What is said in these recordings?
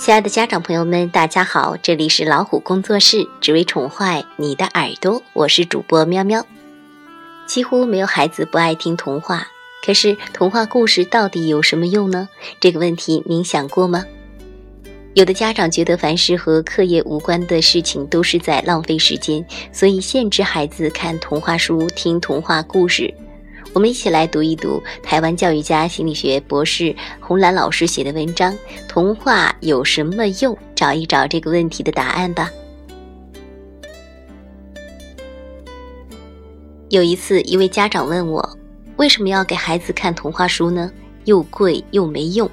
亲爱的家长朋友们，大家好，这里是老虎工作室，只为宠坏你的耳朵，我是主播喵喵。几乎没有孩子不爱听童话，可是童话故事到底有什么用呢？这个问题您想过吗？有的家长觉得凡是和课业无关的事情都是在浪费时间，所以限制孩子看童话书、听童话故事。我们一起来读一读台湾教育家、心理学博士洪兰老师写的文章《童话有什么用》，找一找这个问题的答案吧。有一次，一位家长问我：“为什么要给孩子看童话书呢？又贵又没用，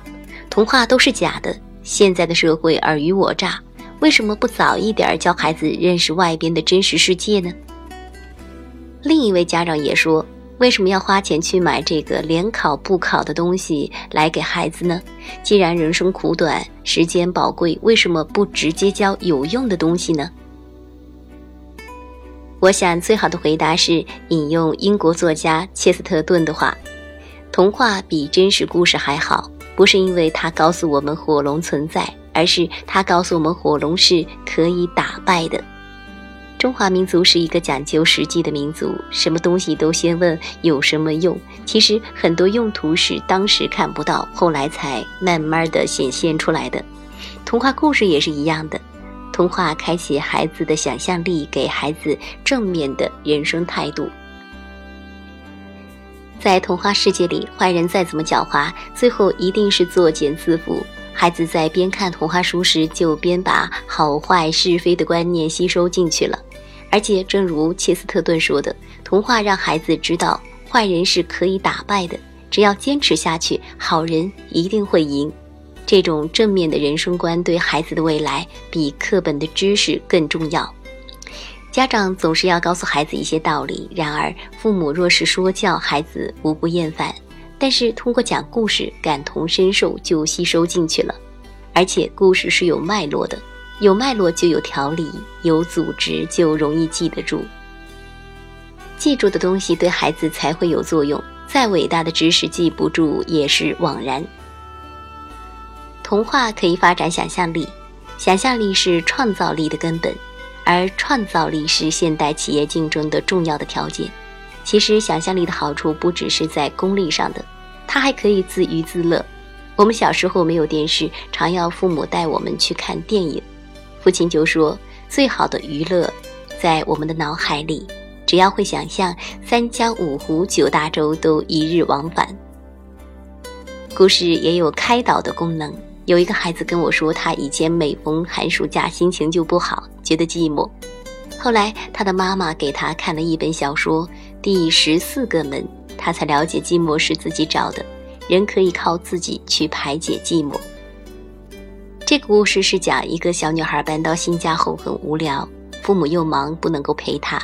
童话都是假的。现在的社会尔虞我诈，为什么不早一点教孩子认识外边的真实世界呢？”另一位家长也说。为什么要花钱去买这个连考不考的东西来给孩子呢？既然人生苦短，时间宝贵，为什么不直接教有用的东西呢？我想最好的回答是引用英国作家切斯特顿的话：“童话比真实故事还好，不是因为它告诉我们火龙存在，而是它告诉我们火龙是可以打败的。”中华民族是一个讲究实际的民族，什么东西都先问有什么用。其实很多用途是当时看不到，后来才慢慢的显现出来的。童话故事也是一样的，童话开启孩子的想象力，给孩子正面的人生态度。在童话世界里，坏人再怎么狡猾，最后一定是作茧自缚。孩子在边看童话书时，就边把好坏是非的观念吸收进去了。而且，正如切斯特顿说的，童话让孩子知道坏人是可以打败的，只要坚持下去，好人一定会赢。这种正面的人生观对孩子的未来比课本的知识更重要。家长总是要告诉孩子一些道理，然而父母若是说教，孩子无不厌烦；但是通过讲故事，感同身受就吸收进去了，而且故事是有脉络的。有脉络就有条理，有组织就容易记得住。记住的东西对孩子才会有作用。再伟大的知识记不住也是枉然。童话可以发展想象力，想象力是创造力的根本，而创造力是现代企业竞争的重要的条件。其实，想象力的好处不只是在功利上的，它还可以自娱自乐。我们小时候没有电视，常要父母带我们去看电影。父亲就说：“最好的娱乐，在我们的脑海里。只要会想象，三江五湖九大洲都一日往返。故事也有开导的功能。有一个孩子跟我说，他以前每逢寒暑假心情就不好，觉得寂寞。后来他的妈妈给他看了一本小说《第十四个门》，他才了解寂寞是自己找的，人可以靠自己去排解寂寞。”这个故事是讲一个小女孩搬到新家后很无聊，父母又忙不能够陪她，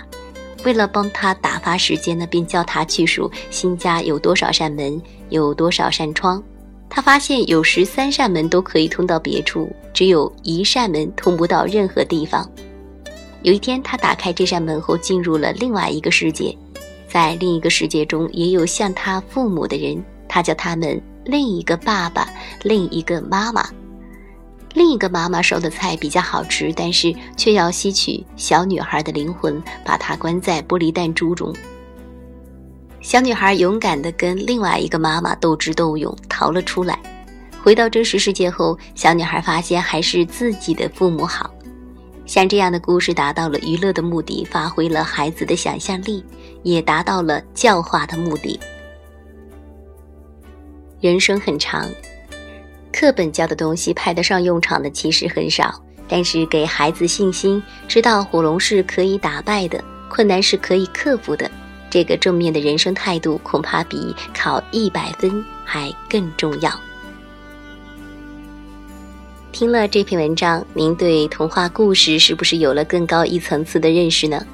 为了帮她打发时间呢，便叫她去数新家有多少扇门，有多少扇窗。她发现有十三扇门都可以通到别处，只有一扇门通不到任何地方。有一天，她打开这扇门后，进入了另外一个世界，在另一个世界中也有像她父母的人，她叫他们另一个爸爸，另一个妈妈。另一个妈妈烧的菜比较好吃，但是却要吸取小女孩的灵魂，把她关在玻璃弹珠中。小女孩勇敢地跟另外一个妈妈斗智斗勇，逃了出来。回到真实世界后，小女孩发现还是自己的父母好。像这样的故事达到了娱乐的目的，发挥了孩子的想象力，也达到了教化的目的。人生很长。课本教的东西派得上用场的其实很少，但是给孩子信心，知道火龙是可以打败的，困难是可以克服的，这个正面的人生态度，恐怕比考一百分还更重要。听了这篇文章，您对童话故事是不是有了更高一层次的认识呢？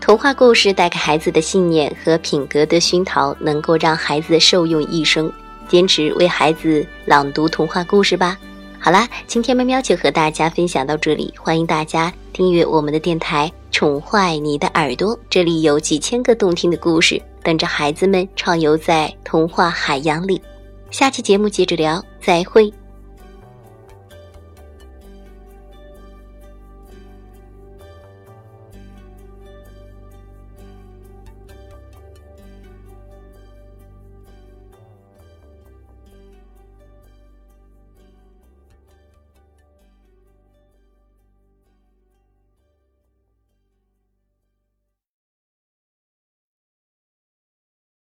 童话故事带给孩子的信念和品格的熏陶，能够让孩子受用一生。坚持为孩子朗读童话故事吧。好啦，今天喵喵就和大家分享到这里，欢迎大家订阅我们的电台，宠坏你的耳朵。这里有几千个动听的故事，等着孩子们畅游在童话海洋里。下期节目接着聊，再会。